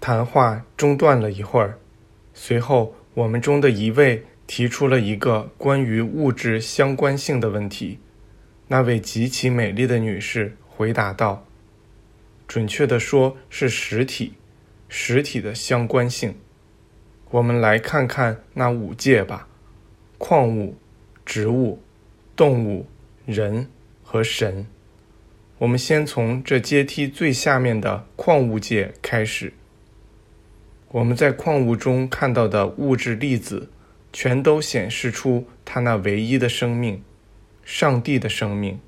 谈话中断了一会儿，随后我们中的一位提出了一个关于物质相关性的问题。那位极其美丽的女士回答道：“准确地说是实体，实体的相关性。我们来看看那五界吧：矿物、植物、动物、人和神。我们先从这阶梯最下面的矿物界开始。我们在矿物中看到的物质粒子，全都显示出它那唯一的生命。”上帝的生命，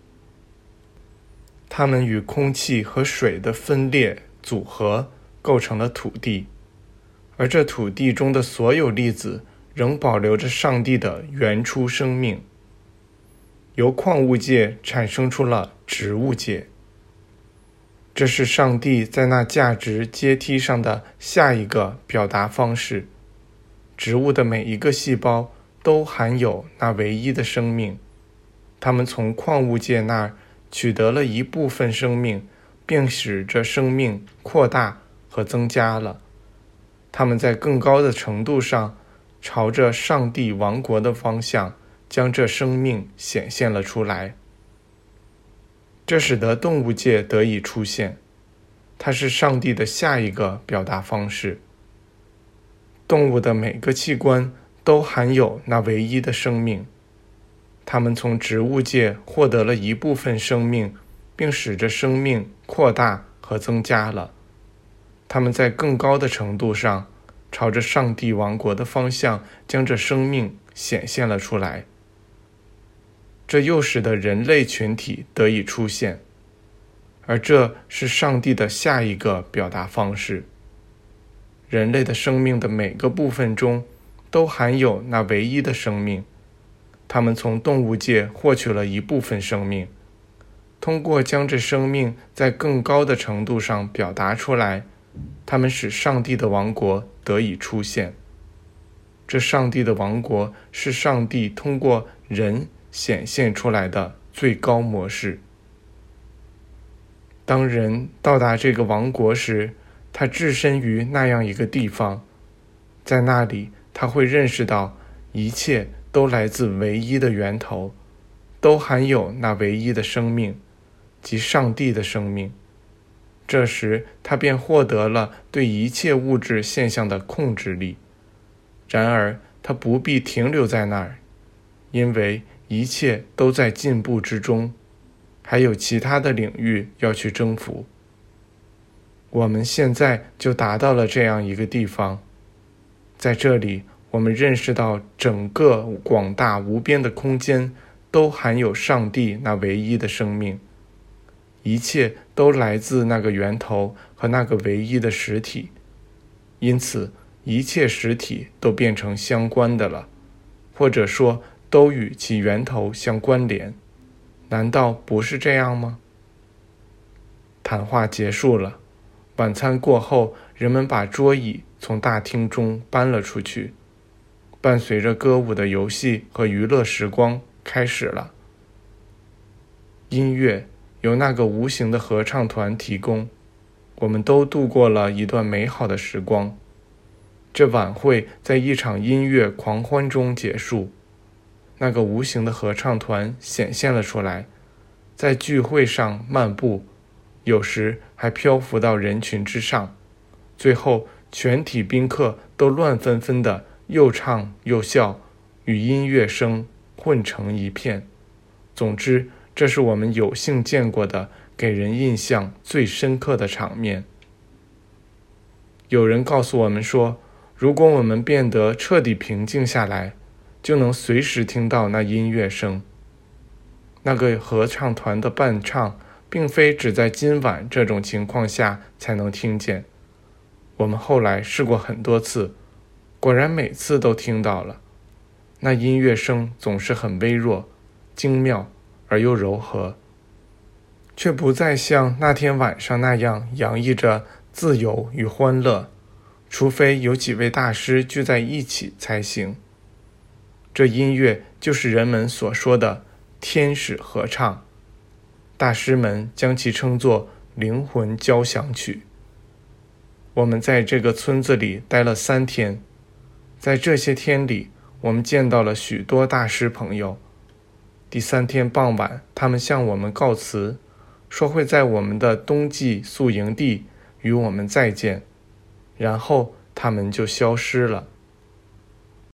它们与空气和水的分裂组合构成了土地，而这土地中的所有粒子仍保留着上帝的原初生命。由矿物界产生出了植物界，这是上帝在那价值阶梯上的下一个表达方式。植物的每一个细胞都含有那唯一的生命。他们从矿物界那儿取得了一部分生命，并使这生命扩大和增加了。他们在更高的程度上朝着上帝王国的方向将这生命显现了出来。这使得动物界得以出现，它是上帝的下一个表达方式。动物的每个器官都含有那唯一的生命。它们从植物界获得了一部分生命，并使这生命扩大和增加了。它们在更高的程度上朝着上帝王国的方向将这生命显现了出来。这又使得人类群体得以出现，而这是上帝的下一个表达方式。人类的生命的每个部分中都含有那唯一的生命。他们从动物界获取了一部分生命，通过将这生命在更高的程度上表达出来，他们使上帝的王国得以出现。这上帝的王国是上帝通过人显现出来的最高模式。当人到达这个王国时，他置身于那样一个地方，在那里他会认识到一切。都来自唯一的源头，都含有那唯一的生命，即上帝的生命。这时，他便获得了对一切物质现象的控制力。然而，他不必停留在那儿，因为一切都在进步之中，还有其他的领域要去征服。我们现在就达到了这样一个地方，在这里。我们认识到，整个广大无边的空间都含有上帝那唯一的生命，一切都来自那个源头和那个唯一的实体，因此一切实体都变成相关的了，或者说都与其源头相关联。难道不是这样吗？谈话结束了，晚餐过后，人们把桌椅从大厅中搬了出去。伴随着歌舞的游戏和娱乐时光开始了。音乐由那个无形的合唱团提供，我们都度过了一段美好的时光。这晚会在一场音乐狂欢中结束。那个无形的合唱团显现了出来，在聚会上漫步，有时还漂浮到人群之上。最后，全体宾客都乱纷纷的。又唱又笑，与音乐声混成一片。总之，这是我们有幸见过的给人印象最深刻的场面。有人告诉我们说，如果我们变得彻底平静下来，就能随时听到那音乐声。那个合唱团的伴唱，并非只在今晚这种情况下才能听见。我们后来试过很多次。果然，每次都听到了，那音乐声总是很微弱、精妙而又柔和，却不再像那天晚上那样洋溢着自由与欢乐，除非有几位大师聚在一起才行。这音乐就是人们所说的“天使合唱”，大师们将其称作“灵魂交响曲”。我们在这个村子里待了三天，在这些天里，我们见到了许多大师朋友。第三天傍晚，他们向我们告辞，说会在我们的冬季宿营地与我们再见，然后他们就消失了。